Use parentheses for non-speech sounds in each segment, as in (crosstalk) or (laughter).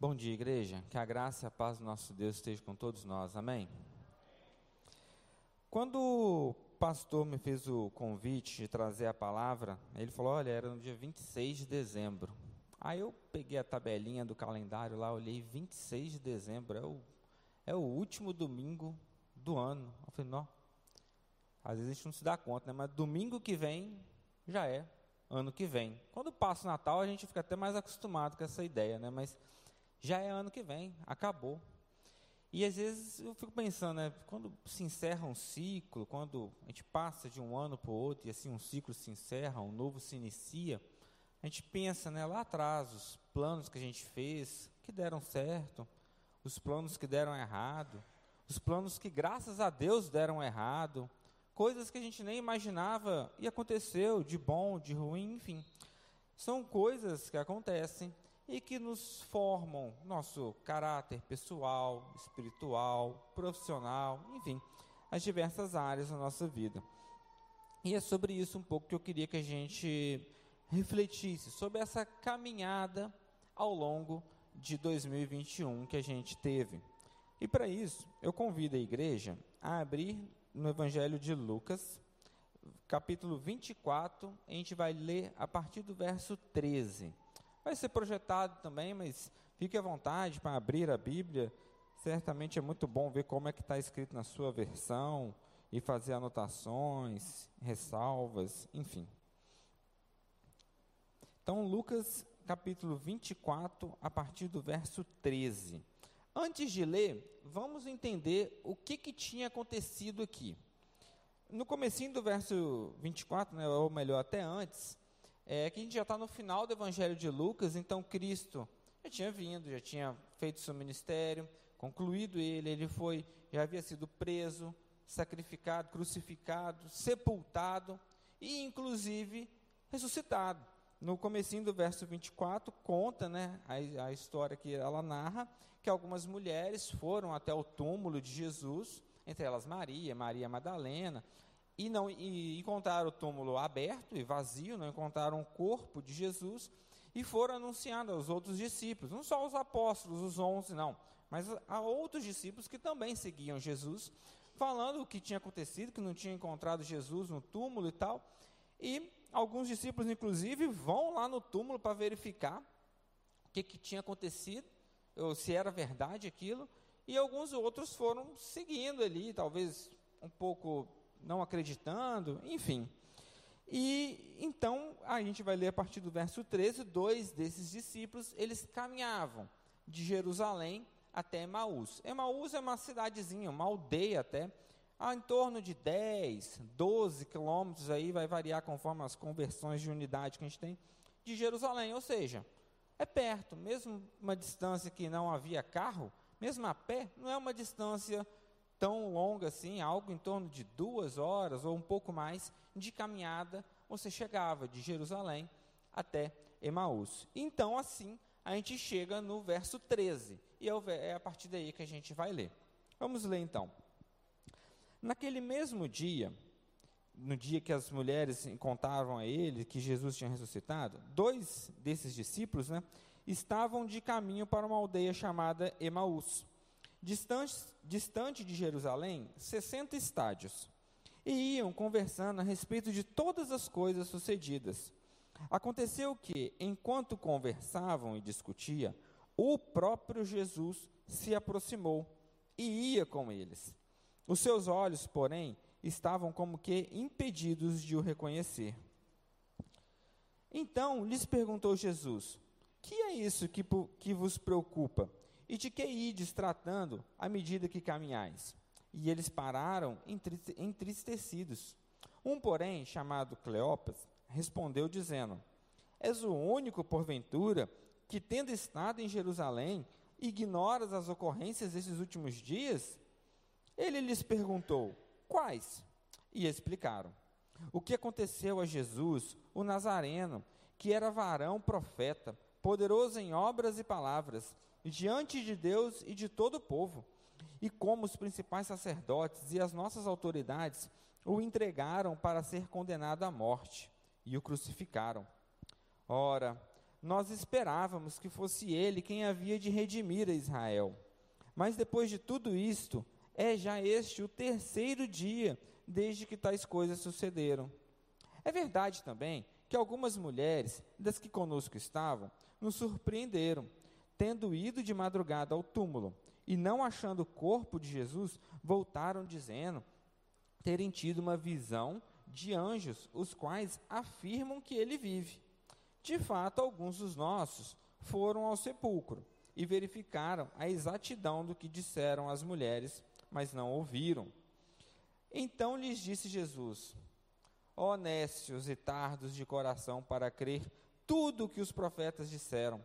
Bom dia, igreja. Que a graça e a paz do nosso Deus esteja com todos nós. Amém. Quando o pastor me fez o convite de trazer a palavra, ele falou: Olha, era no dia 26 de dezembro. Aí eu peguei a tabelinha do calendário lá, olhei 26 de dezembro, é o, é o último domingo do ano. Eu falei: Não, às vezes a gente não se dá conta, né? Mas domingo que vem já é ano que vem. Quando passa o Natal, a gente fica até mais acostumado com essa ideia, né? Mas já é ano que vem, acabou. E às vezes eu fico pensando, né, quando se encerra um ciclo, quando a gente passa de um ano para o outro e assim um ciclo se encerra, um novo se inicia, a gente pensa né, lá atrás, os planos que a gente fez, que deram certo, os planos que deram errado, os planos que graças a Deus deram errado, coisas que a gente nem imaginava e aconteceu, de bom, de ruim, enfim. São coisas que acontecem e que nos formam nosso caráter pessoal, espiritual, profissional, enfim, as diversas áreas da nossa vida. E é sobre isso um pouco que eu queria que a gente refletisse, sobre essa caminhada ao longo de 2021 que a gente teve. E para isso, eu convido a igreja a abrir no Evangelho de Lucas, capítulo 24, a gente vai ler a partir do verso 13. Vai ser projetado também, mas fique à vontade para abrir a Bíblia. Certamente é muito bom ver como é que está escrito na sua versão e fazer anotações, ressalvas, enfim. Então, Lucas capítulo 24, a partir do verso 13. Antes de ler, vamos entender o que, que tinha acontecido aqui. No comecinho do verso 24, né, ou melhor, até antes, é que a gente já está no final do Evangelho de Lucas, então Cristo já tinha vindo, já tinha feito seu ministério, concluído ele, ele foi, já havia sido preso, sacrificado, crucificado, sepultado e inclusive ressuscitado. No comecinho do verso 24 conta, né, a, a história que ela narra, que algumas mulheres foram até o túmulo de Jesus, entre elas Maria, Maria Madalena, e não e encontraram o túmulo aberto e vazio, não encontraram o corpo de Jesus e foram anunciando aos outros discípulos, não só os apóstolos, os onze, não, mas a outros discípulos que também seguiam Jesus, falando o que tinha acontecido, que não tinha encontrado Jesus no túmulo e tal. E alguns discípulos, inclusive, vão lá no túmulo para verificar o que, que tinha acontecido, ou se era verdade aquilo, e alguns outros foram seguindo ali, talvez um pouco não acreditando, enfim. E então a gente vai ler a partir do verso 13, dois desses discípulos, eles caminhavam de Jerusalém até Emaús. Emaús é uma cidadezinha, uma aldeia até, a em torno de 10, 12 quilômetros, aí vai variar conforme as conversões de unidade que a gente tem, de Jerusalém, ou seja, é perto, mesmo uma distância que não havia carro, mesmo a pé, não é uma distância tão longa assim, algo em torno de duas horas ou um pouco mais de caminhada, você chegava de Jerusalém até Emaús. Então, assim, a gente chega no verso 13, e é, é a partir daí que a gente vai ler. Vamos ler então. Naquele mesmo dia, no dia que as mulheres contavam a ele que Jesus tinha ressuscitado, dois desses discípulos né, estavam de caminho para uma aldeia chamada Emaús distante, distante de Jerusalém, 60 estádios, e iam conversando a respeito de todas as coisas sucedidas. Aconteceu que, enquanto conversavam e discutiam, o próprio Jesus se aproximou e ia com eles. Os seus olhos, porém, estavam como que impedidos de o reconhecer. Então lhes perguntou Jesus: Que é isso que, que vos preocupa? E de que ides tratando à medida que caminhais? E eles pararam entristecidos. Um, porém, chamado Cleopas, respondeu dizendo: És o único, porventura, que, tendo estado em Jerusalém, ignoras as ocorrências desses últimos dias? Ele lhes perguntou: Quais? E explicaram: O que aconteceu a Jesus, o Nazareno, que era varão profeta, poderoso em obras e palavras, diante de Deus e de todo o povo. E como os principais sacerdotes e as nossas autoridades o entregaram para ser condenado à morte e o crucificaram. Ora, nós esperávamos que fosse ele quem havia de redimir a Israel. Mas depois de tudo isto, é já este o terceiro dia desde que tais coisas sucederam. É verdade também que algumas mulheres, das que conosco estavam, nos surpreenderam, tendo ido de madrugada ao túmulo e não achando o corpo de Jesus, voltaram dizendo terem tido uma visão de anjos, os quais afirmam que ele vive. De fato, alguns dos nossos foram ao sepulcro e verificaram a exatidão do que disseram as mulheres, mas não ouviram. Então lhes disse Jesus: Honestos e tardos de coração para crer tudo o que os profetas disseram.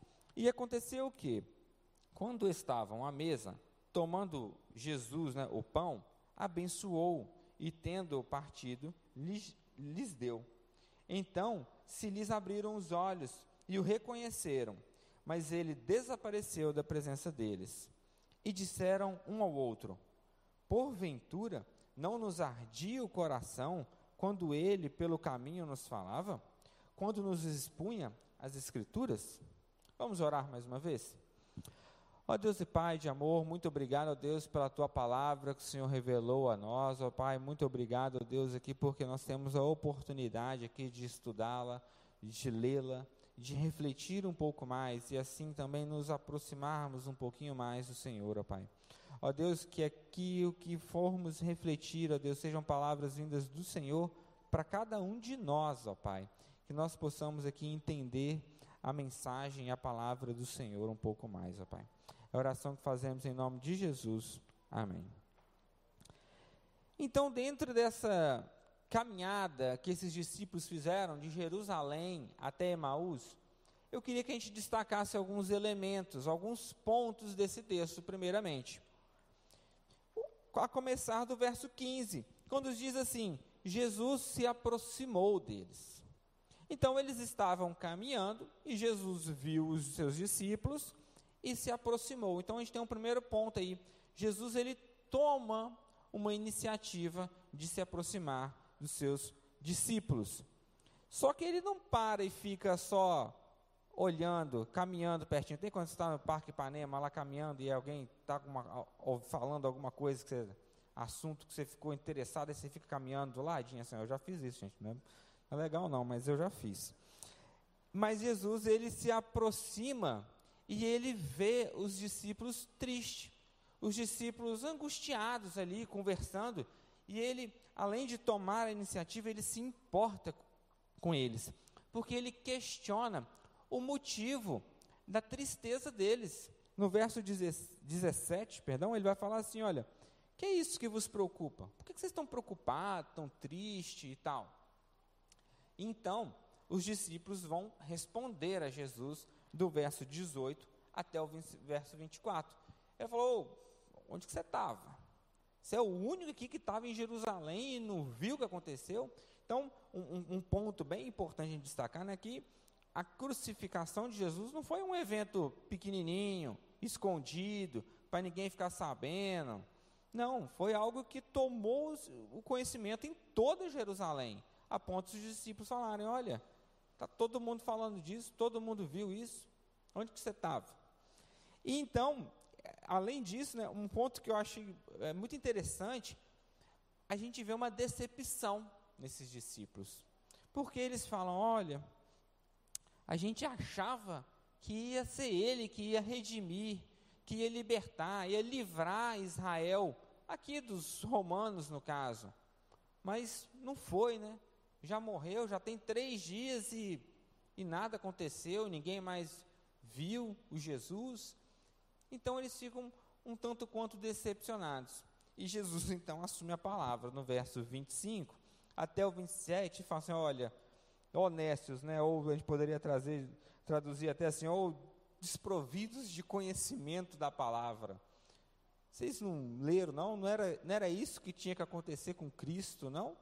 E aconteceu que, quando estavam à mesa, tomando Jesus né, o pão, abençoou e, tendo partido, lhes, lhes deu. Então se lhes abriram os olhos e o reconheceram, mas ele desapareceu da presença deles. E disseram um ao outro: Porventura não nos ardia o coração quando ele pelo caminho nos falava? Quando nos expunha as Escrituras? Vamos orar mais uma vez? Ó Deus e Pai de amor, muito obrigado, ó Deus, pela tua palavra que o Senhor revelou a nós, ó Pai, muito obrigado, ó Deus, aqui porque nós temos a oportunidade aqui de estudá-la, de lê-la, de refletir um pouco mais e assim também nos aproximarmos um pouquinho mais do Senhor, ó Pai. Ó Deus, que aqui o que formos refletir, ó Deus, sejam palavras vindas do Senhor para cada um de nós, ó Pai. Que nós possamos aqui entender a mensagem, a palavra do Senhor um pouco mais, ó Pai. É a oração que fazemos em nome de Jesus. Amém. Então, dentro dessa caminhada que esses discípulos fizeram de Jerusalém até Emaús, eu queria que a gente destacasse alguns elementos, alguns pontos desse texto, primeiramente. A começar do verso 15, quando diz assim: Jesus se aproximou deles. Então eles estavam caminhando e Jesus viu os seus discípulos e se aproximou. Então a gente tem um primeiro ponto aí. Jesus ele toma uma iniciativa de se aproximar dos seus discípulos. Só que ele não para e fica só olhando, caminhando pertinho. Tem quando você está no Parque Ipanema lá caminhando e alguém está falando alguma coisa, que você, assunto que você ficou interessado, e você fica caminhando do ladinho assim. Eu já fiz isso, gente. Não é legal não, mas eu já fiz. Mas Jesus ele se aproxima e ele vê os discípulos tristes, os discípulos angustiados ali, conversando, e ele, além de tomar a iniciativa, ele se importa com eles, porque ele questiona o motivo da tristeza deles. No verso 17, perdão, ele vai falar assim: olha, que é isso que vos preocupa? Por que vocês estão preocupados, tão tristes e tal? Então, os discípulos vão responder a Jesus do verso 18 até o verso 24. Ele falou: onde que você estava? Você é o único aqui que estava em Jerusalém e não viu o que aconteceu? Então, um, um ponto bem importante de destacar é que a crucificação de Jesus não foi um evento pequenininho, escondido, para ninguém ficar sabendo. Não, foi algo que tomou o conhecimento em toda Jerusalém, a ponto dos discípulos falarem: olha, Está todo mundo falando disso, todo mundo viu isso. Onde que você estava? E então, além disso, né, um ponto que eu achei é, muito interessante, a gente vê uma decepção nesses discípulos. Porque eles falam: olha, a gente achava que ia ser ele que ia redimir, que ia libertar, ia livrar Israel, aqui dos romanos no caso. Mas não foi, né? Já morreu, já tem três dias e, e nada aconteceu, ninguém mais viu o Jesus. Então eles ficam um tanto quanto decepcionados. E Jesus (laughs) então assume a palavra no verso 25 até o 27 e fala assim: olha, honestos, né? Ou a gente poderia trazer, traduzir até assim, ou desprovidos de conhecimento da palavra. Vocês não leram, não? Não era, não era isso que tinha que acontecer com Cristo, não?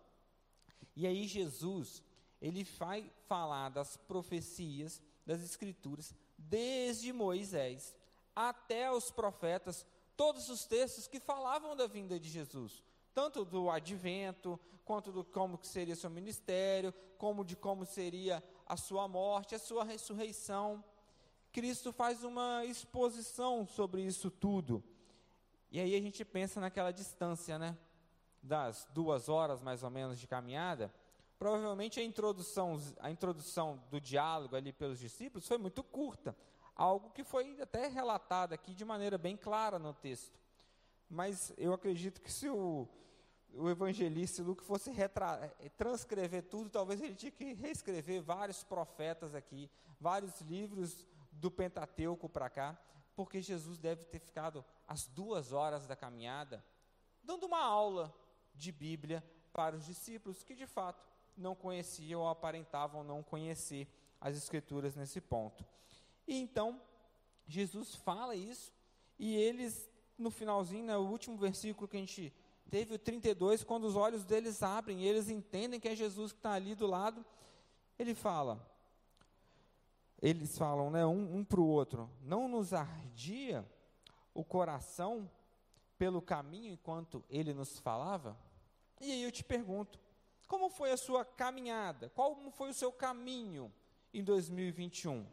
E aí Jesus, ele vai falar das profecias, das escrituras, desde Moisés até os profetas, todos os textos que falavam da vinda de Jesus, tanto do advento, quanto do como que seria seu ministério, como de como seria a sua morte, a sua ressurreição. Cristo faz uma exposição sobre isso tudo. E aí a gente pensa naquela distância, né? Das duas horas mais ou menos de caminhada. Provavelmente a introdução, a introdução do diálogo ali pelos discípulos foi muito curta. Algo que foi até relatado aqui de maneira bem clara no texto. Mas eu acredito que se o, o evangelista Lucas fosse transcrever tudo, talvez ele tinha que reescrever vários profetas aqui, vários livros do Pentateuco para cá, porque Jesus deve ter ficado as duas horas da caminhada dando uma aula de Bíblia para os discípulos que de fato não conheciam ou aparentavam não conhecer as Escrituras nesse ponto. E então Jesus fala isso e eles no finalzinho, no né, último versículo que a gente teve, o 32, quando os olhos deles abrem, e eles entendem que é Jesus que está ali do lado, ele fala: eles falam né, um, um para o outro, não nos ardia o coração pelo caminho enquanto ele nos falava? E aí eu te pergunto, como foi a sua caminhada? Qual foi o seu caminho em 2021?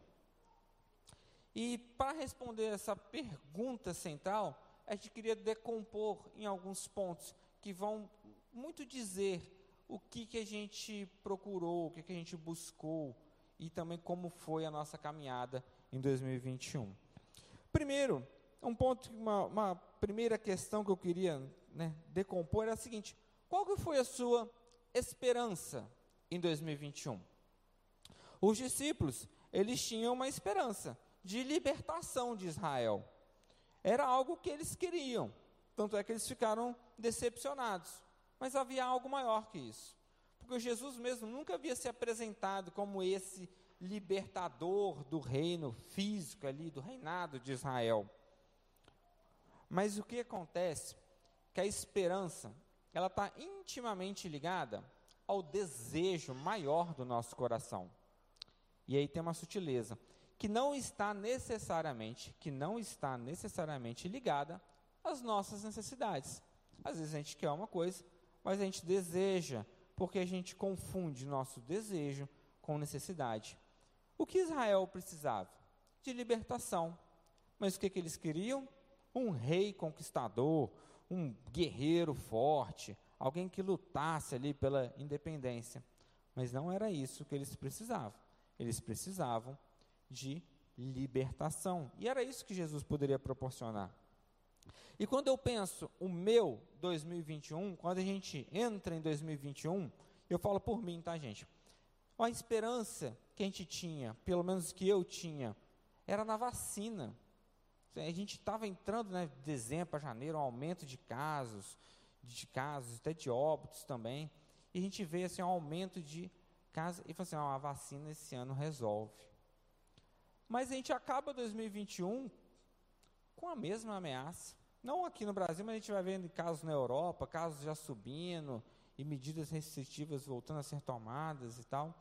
E para responder essa pergunta central, a gente queria decompor em alguns pontos que vão muito dizer o que, que a gente procurou, o que, que a gente buscou, e também como foi a nossa caminhada em 2021. Primeiro, um ponto, uma, uma primeira questão que eu queria né, decompor é a seguinte: qual que foi a sua esperança em 2021? Os discípulos, eles tinham uma esperança de libertação de Israel. Era algo que eles queriam, tanto é que eles ficaram decepcionados. Mas havia algo maior que isso porque Jesus mesmo nunca havia se apresentado como esse libertador do reino físico ali, do reinado de Israel. Mas o que acontece? Que a esperança, ela está intimamente ligada ao desejo maior do nosso coração. E aí tem uma sutileza, que não está necessariamente, que não está necessariamente ligada às nossas necessidades. Às vezes a gente quer uma coisa, mas a gente deseja porque a gente confunde nosso desejo com necessidade. O que Israel precisava? De libertação. Mas o que, que eles queriam? Um rei conquistador, um guerreiro forte, alguém que lutasse ali pela independência. Mas não era isso que eles precisavam. Eles precisavam de libertação. E era isso que Jesus poderia proporcionar. E quando eu penso o meu 2021, quando a gente entra em 2021, eu falo por mim, tá, gente? A esperança que a gente tinha, pelo menos que eu tinha, era na vacina. A gente estava entrando, né, de dezembro para janeiro, um aumento de casos, de casos, até de óbitos também. E a gente vê assim, um aumento de casos, e fala assim, ah, a vacina esse ano resolve. Mas a gente acaba 2021 com a mesma ameaça. Não aqui no Brasil, mas a gente vai vendo casos na Europa, casos já subindo e medidas restritivas voltando a ser tomadas e tal.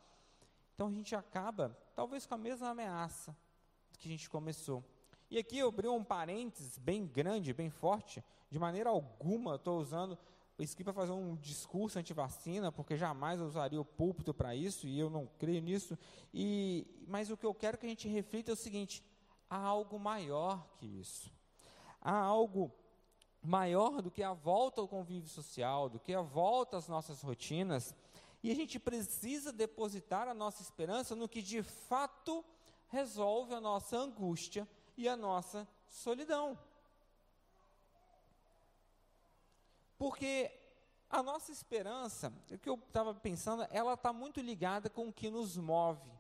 Então a gente acaba, talvez, com a mesma ameaça que a gente começou. E aqui eu abri um parênteses bem grande, bem forte. De maneira alguma estou usando isso aqui para fazer um discurso anti-vacina, porque jamais eu usaria o púlpito para isso, e eu não creio nisso. E, mas o que eu quero que a gente reflita é o seguinte: há algo maior que isso há algo maior do que a volta ao convívio social, do que a volta às nossas rotinas, e a gente precisa depositar a nossa esperança no que de fato resolve a nossa angústia e a nossa solidão. Porque a nossa esperança, o que eu estava pensando, ela está muito ligada com o que nos move,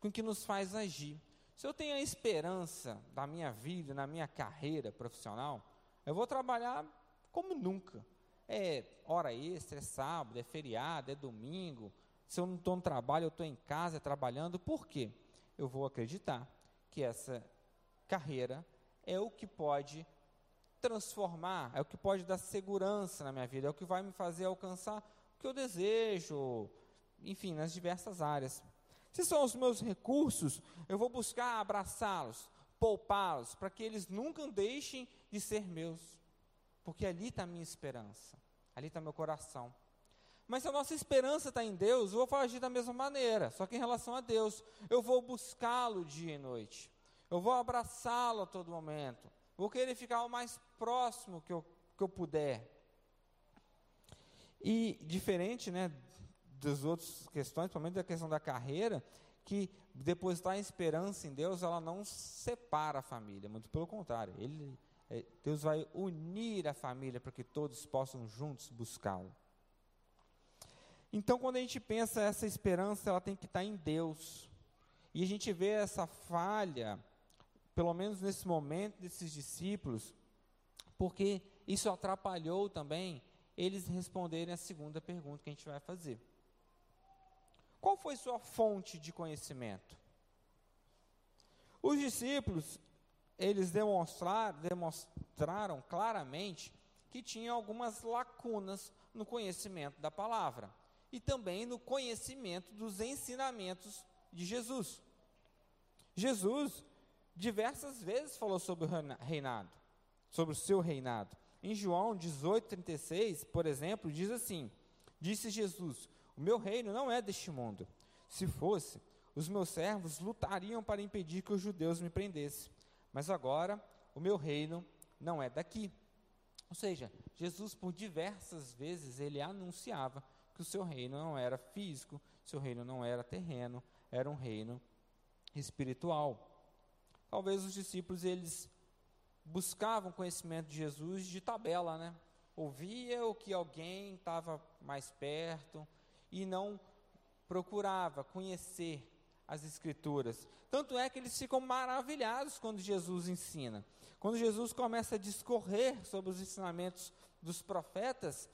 com o que nos faz agir. Se eu tenho a esperança da minha vida, na minha carreira profissional, eu vou trabalhar como nunca. É hora extra, é sábado, é feriado, é domingo. Se eu não estou no trabalho, eu estou em casa trabalhando. Por quê? eu vou acreditar que essa carreira é o que pode transformar, é o que pode dar segurança na minha vida, é o que vai me fazer alcançar o que eu desejo, enfim, nas diversas áreas. Se são os meus recursos, eu vou buscar abraçá-los, poupá-los, para que eles nunca deixem de ser meus, porque ali está a minha esperança, ali está meu coração. Mas se a nossa esperança está em Deus, eu vou agir da mesma maneira, só que em relação a Deus, eu vou buscá-lo dia e noite, eu vou abraçá-lo a todo momento, vou querer ficar o mais próximo que eu, que eu puder. E diferente né, das outras questões, principalmente da questão da carreira, que depositar esperança em Deus, ela não separa a família, muito pelo contrário, ele, é, Deus vai unir a família para que todos possam juntos buscá-lo. Então, quando a gente pensa essa esperança, ela tem que estar em Deus. E a gente vê essa falha, pelo menos nesse momento desses discípulos, porque isso atrapalhou também eles responderem a segunda pergunta que a gente vai fazer. Qual foi sua fonte de conhecimento? Os discípulos, eles demonstraram, demonstraram claramente que tinham algumas lacunas no conhecimento da palavra e também no conhecimento dos ensinamentos de Jesus. Jesus diversas vezes falou sobre o reinado, sobre o seu reinado. Em João 18:36, por exemplo, diz assim: Disse Jesus: O meu reino não é deste mundo. Se fosse, os meus servos lutariam para impedir que os judeus me prendessem. Mas agora, o meu reino não é daqui. Ou seja, Jesus por diversas vezes ele anunciava que o seu reino não era físico, seu reino não era terreno, era um reino espiritual. Talvez os discípulos eles buscavam conhecimento de Jesus de tabela, né? Ouvia o que alguém estava mais perto e não procurava conhecer as escrituras. Tanto é que eles ficam maravilhados quando Jesus ensina. Quando Jesus começa a discorrer sobre os ensinamentos dos profetas,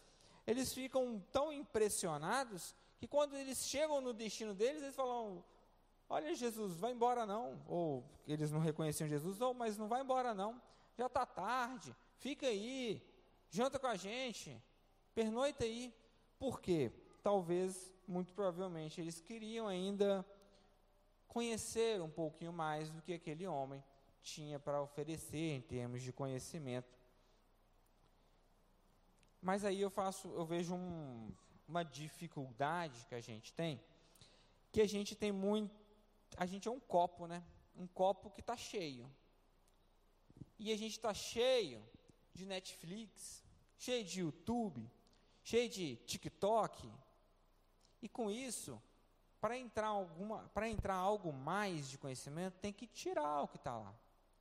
eles ficam tão impressionados que quando eles chegam no destino deles, eles falam: Olha, Jesus, vai embora não. Ou eles não reconheciam Jesus, ou, mas não vai embora não. Já está tarde, fica aí, janta com a gente, pernoita aí. Por quê? Talvez, muito provavelmente, eles queriam ainda conhecer um pouquinho mais do que aquele homem tinha para oferecer em termos de conhecimento. Mas aí eu faço, eu vejo um, uma dificuldade que a gente tem, que a gente tem muito, a gente é um copo, né? Um copo que está cheio. E a gente está cheio de Netflix, cheio de YouTube, cheio de TikTok. E com isso, para entrar alguma, para entrar algo mais de conhecimento, tem que tirar o que está lá.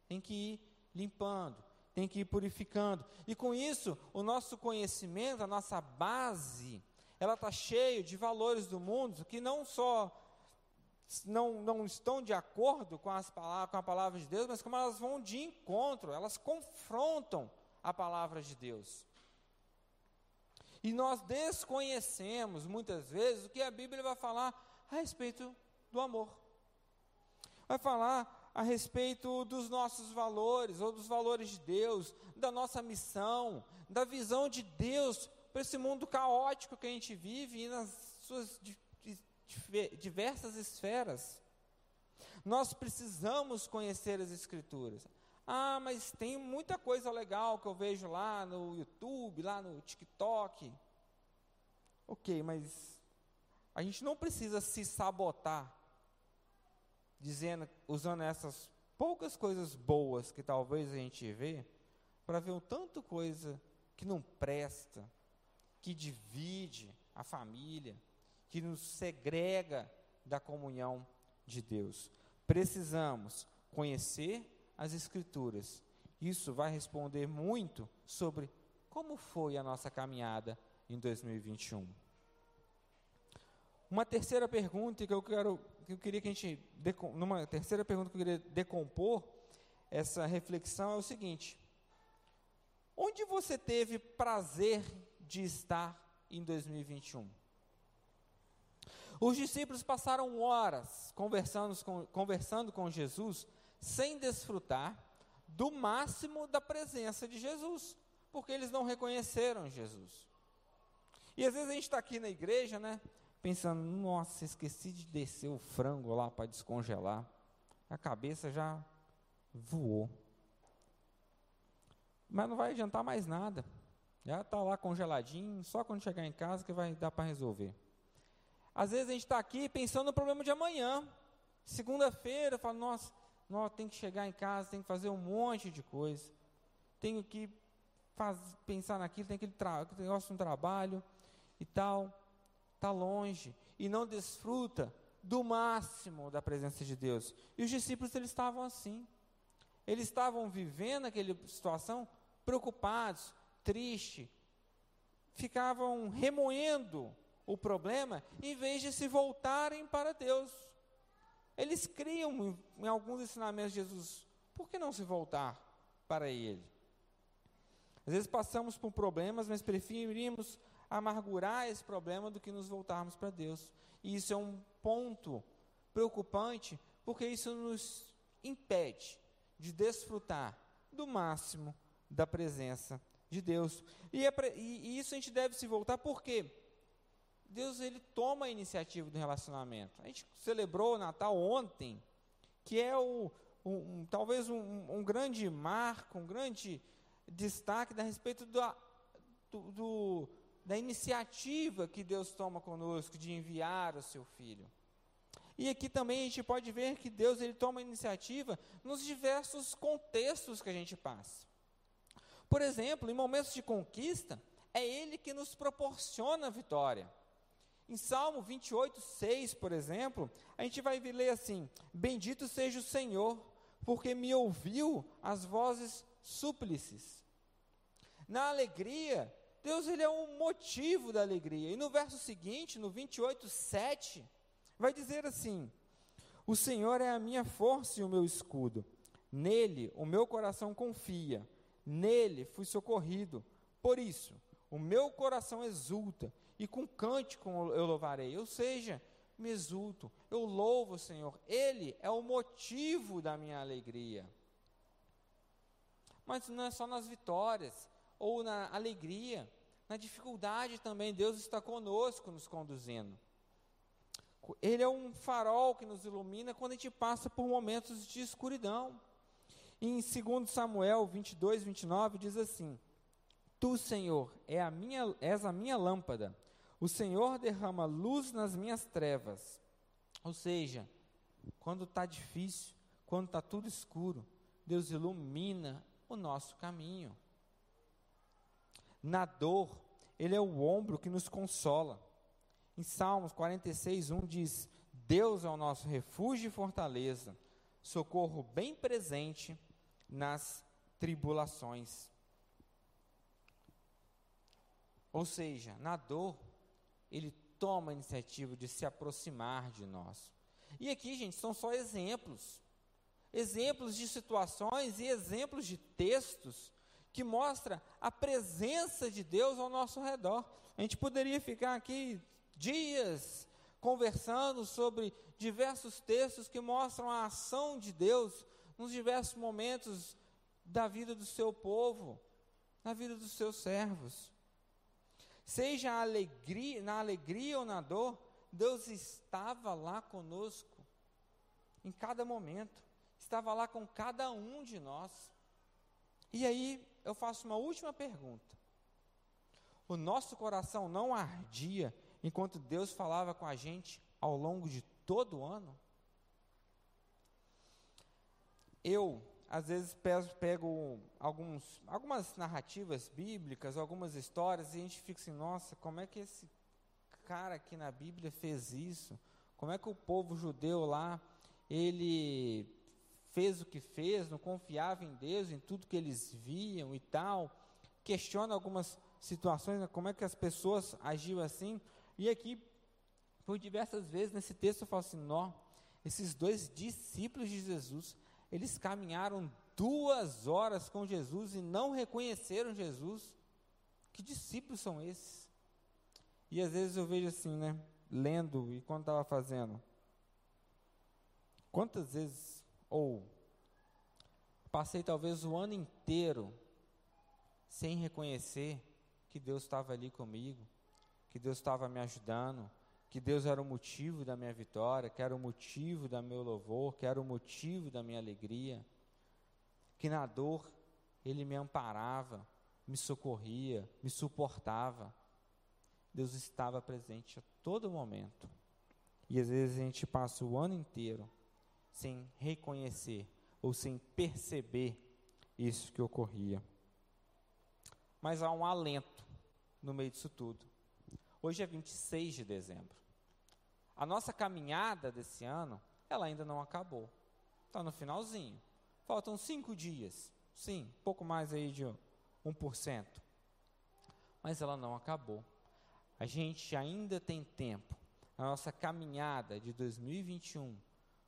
Tem que ir limpando, tem que ir purificando. E com isso, o nosso conhecimento, a nossa base, ela está cheia de valores do mundo que não só não, não estão de acordo com, as palavras, com a palavra de Deus, mas como elas vão de encontro, elas confrontam a palavra de Deus. E nós desconhecemos muitas vezes o que a Bíblia vai falar a respeito do amor. Vai falar a respeito dos nossos valores, ou dos valores de Deus, da nossa missão, da visão de Deus para esse mundo caótico que a gente vive e nas suas diversas esferas. Nós precisamos conhecer as Escrituras. Ah, mas tem muita coisa legal que eu vejo lá no YouTube, lá no TikTok. Ok, mas a gente não precisa se sabotar dizendo, usando essas poucas coisas boas que talvez a gente vê, para ver o tanto coisa que não presta, que divide a família, que nos segrega da comunhão de Deus. Precisamos conhecer as Escrituras. Isso vai responder muito sobre como foi a nossa caminhada em 2021. Uma terceira pergunta que eu quero que eu queria que a gente, numa terceira pergunta que eu queria decompor essa reflexão é o seguinte: onde você teve prazer de estar em 2021? Os discípulos passaram horas conversando com, conversando com Jesus sem desfrutar do máximo da presença de Jesus, porque eles não reconheceram Jesus. E às vezes a gente está aqui na igreja, né? Pensando, nossa, esqueci de descer o frango lá para descongelar. A cabeça já voou. Mas não vai adiantar mais nada. Já está lá congeladinho, só quando chegar em casa que vai dar para resolver. Às vezes a gente está aqui pensando no problema de amanhã. Segunda-feira, fala, nossa, nossa, tem que chegar em casa, tem que fazer um monte de coisa. Tenho que faz, pensar naquilo, tem aquele negócio no trabalho e tal. Está longe e não desfruta do máximo da presença de Deus. E os discípulos eles estavam assim. Eles estavam vivendo aquela situação preocupados, tristes, ficavam remoendo o problema em vez de se voltarem para Deus. Eles criam em alguns ensinamentos de Jesus, por que não se voltar para Ele? Às vezes passamos por problemas, mas preferimos amargurar esse problema do que nos voltarmos para Deus. E isso é um ponto preocupante, porque isso nos impede de desfrutar do máximo da presença de Deus. E, é, e, isso a gente deve se voltar porque Deus ele toma a iniciativa do relacionamento. A gente celebrou o Natal ontem, que é o, um, talvez um, um, grande marco, um grande destaque a respeito do, do, do, da iniciativa que Deus toma conosco de enviar o seu Filho. E aqui também a gente pode ver que Deus ele toma iniciativa nos diversos contextos que a gente passa. Por exemplo, em momentos de conquista, é Ele que nos proporciona a vitória. Em Salmo 28, 6, por exemplo, a gente vai ler assim: Bendito seja o Senhor, porque me ouviu as vozes súplices. Na alegria, Deus ele é um motivo da alegria. E no verso seguinte, no 28, 7, vai dizer assim: O Senhor é a minha força e o meu escudo. Nele o meu coração confia. Nele fui socorrido. Por isso, o meu coração exulta e com cântico eu louvarei. Ou seja, me exulto, eu louvo o Senhor. Ele é o motivo da minha alegria. Mas não é só nas vitórias ou na alegria, na dificuldade também Deus está conosco nos conduzindo. Ele é um farol que nos ilumina quando a gente passa por momentos de escuridão. em 2 Samuel 22, 29 diz assim: Tu, Senhor, é a minha, és a minha lâmpada. O Senhor derrama luz nas minhas trevas. Ou seja, quando está difícil, quando está tudo escuro, Deus ilumina o nosso caminho. Na dor, Ele é o ombro que nos consola. Em Salmos 46, 1 diz: Deus é o nosso refúgio e fortaleza, socorro bem presente nas tribulações. Ou seja, na dor, Ele toma a iniciativa de se aproximar de nós. E aqui, gente, são só exemplos. Exemplos de situações e exemplos de textos que mostra a presença de Deus ao nosso redor. A gente poderia ficar aqui dias conversando sobre diversos textos que mostram a ação de Deus nos diversos momentos da vida do seu povo, na vida dos seus servos. Seja alegria, na alegria ou na dor, Deus estava lá conosco em cada momento, estava lá com cada um de nós. E aí eu faço uma última pergunta. O nosso coração não ardia enquanto Deus falava com a gente ao longo de todo o ano? Eu, às vezes, pego, alguns, algumas narrativas bíblicas, algumas histórias, e a gente fica assim: nossa, como é que esse cara aqui na Bíblia fez isso? Como é que o povo judeu lá, ele fez o que fez, não confiava em Deus, em tudo que eles viam e tal? Questiona algumas situações, né, como é que as pessoas agiam assim? E aqui, por diversas vezes nesse texto, eu falo assim: nó, esses dois discípulos de Jesus, eles caminharam duas horas com Jesus e não reconheceram Jesus. Que discípulos são esses? E às vezes eu vejo assim, né? lendo e quando estava fazendo. Quantas vezes, ou passei talvez o ano inteiro sem reconhecer que Deus estava ali comigo, que Deus estava me ajudando, que Deus era o motivo da minha vitória, que era o motivo do meu louvor, que era o motivo da minha alegria, que na dor Ele me amparava, me socorria, me suportava. Deus estava presente a todo momento. E às vezes a gente passa o ano inteiro sem reconhecer ou sem perceber isso que ocorria. Mas há um alento no meio disso tudo. Hoje é 26 de dezembro. A nossa caminhada desse ano, ela ainda não acabou. Está no finalzinho. Faltam cinco dias. Sim, pouco mais aí de 1%. Mas ela não acabou. A gente ainda tem tempo, na nossa caminhada de 2021,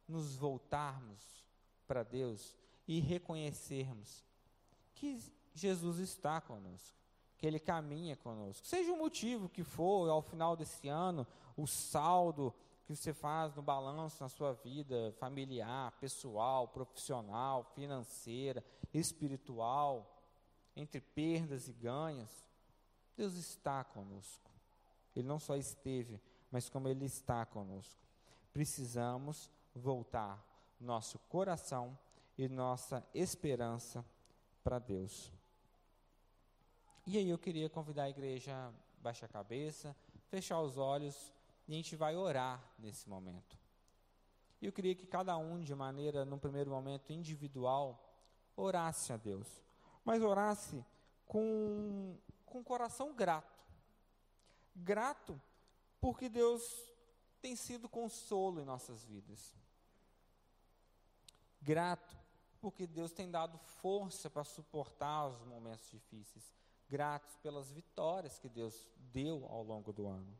nos voltarmos para Deus e reconhecermos que Jesus está conosco, que Ele caminha conosco. Seja o motivo que for, ao final desse ano, o saldo que você faz no balanço na sua vida familiar, pessoal, profissional, financeira, espiritual, entre perdas e ganhos, Deus está conosco. Ele não só esteve, mas como Ele está conosco. Precisamos voltar nosso coração e nossa esperança para Deus. E aí eu queria convidar a igreja a baixar a cabeça, fechar os olhos e a gente vai orar nesse momento. E eu queria que cada um, de maneira, num primeiro momento individual, orasse a Deus, mas orasse com, com coração grato. Grato porque Deus tem sido consolo em nossas vidas. Grato porque Deus tem dado força para suportar os momentos difíceis. Gratos pelas vitórias que Deus deu ao longo do ano.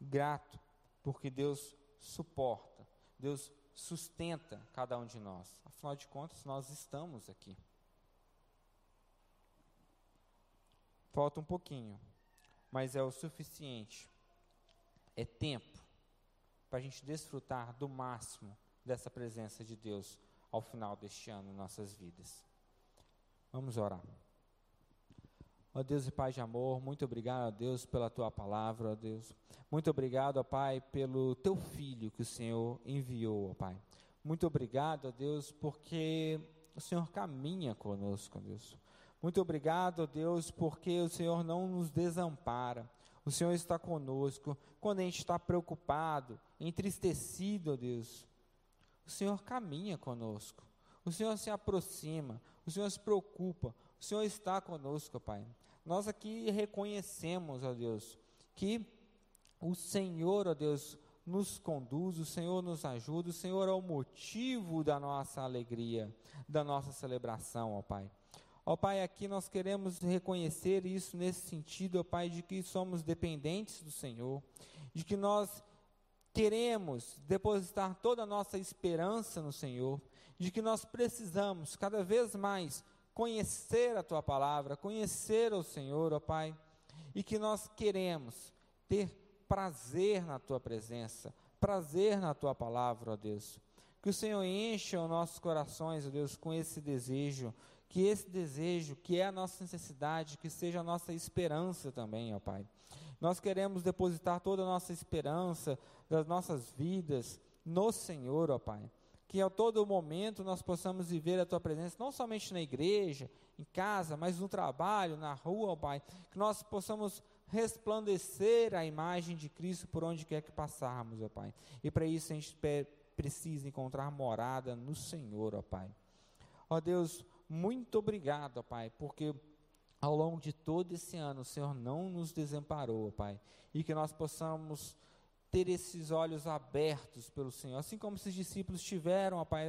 Grato porque Deus suporta, Deus sustenta cada um de nós. Afinal de contas, nós estamos aqui. Falta um pouquinho, mas é o suficiente. É tempo para a gente desfrutar do máximo dessa presença de Deus ao final deste ano em nossas vidas. Vamos orar. Ó Deus e Pai de amor, muito obrigado, ó Deus, pela tua palavra, ó Deus. Muito obrigado, ó Pai, pelo teu filho que o Senhor enviou, ó Pai. Muito obrigado, ó Deus, porque o Senhor caminha conosco, ó Deus. Muito obrigado, ó Deus, porque o Senhor não nos desampara. O Senhor está conosco. Quando a gente está preocupado, entristecido, ó Deus, o Senhor caminha conosco. O Senhor se aproxima. O Senhor se preocupa. O Senhor está conosco, Pai. Nós aqui reconhecemos, ó Deus, que o Senhor, ó Deus, nos conduz, o Senhor nos ajuda, o Senhor é o motivo da nossa alegria, da nossa celebração, ó Pai. Ó Pai, aqui nós queremos reconhecer isso nesse sentido, ó Pai, de que somos dependentes do Senhor, de que nós queremos depositar toda a nossa esperança no Senhor, de que nós precisamos cada vez mais conhecer a tua palavra, conhecer o Senhor, ó Pai, e que nós queremos ter prazer na tua presença, prazer na tua palavra, ó Deus. Que o Senhor encha os nossos corações, ó Deus, com esse desejo, que esse desejo, que é a nossa necessidade, que seja a nossa esperança também, ó Pai. Nós queremos depositar toda a nossa esperança das nossas vidas no Senhor, ó Pai que a todo momento nós possamos viver a Tua presença, não somente na igreja, em casa, mas no trabalho, na rua, Pai, que nós possamos resplandecer a imagem de Cristo por onde quer que passarmos, ó Pai. E para isso a gente precisa encontrar morada no Senhor, ó Pai. Ó Deus, muito obrigado, ó Pai, porque ao longo de todo esse ano o Senhor não nos desamparou, ó Pai, e que nós possamos ter esses olhos abertos pelo Senhor, assim como esses discípulos tiveram, ó Pai,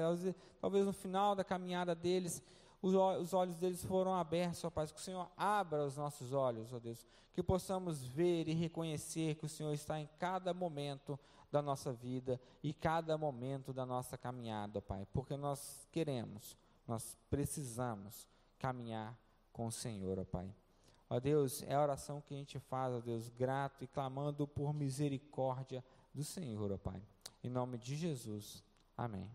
talvez no final da caminhada deles, os olhos deles foram abertos, ó Pai, que o Senhor abra os nossos olhos, ó Deus, que possamos ver e reconhecer que o Senhor está em cada momento da nossa vida e cada momento da nossa caminhada, ó Pai, porque nós queremos, nós precisamos caminhar com o Senhor, ó Pai. Ó Deus, é a oração que a gente faz, ó Deus, grato e clamando por misericórdia do Senhor, ó Pai. Em nome de Jesus. Amém.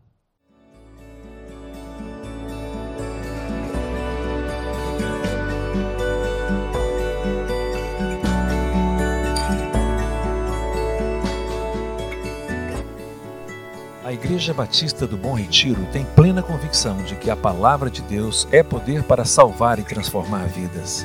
A Igreja Batista do Bom Retiro tem plena convicção de que a palavra de Deus é poder para salvar e transformar vidas.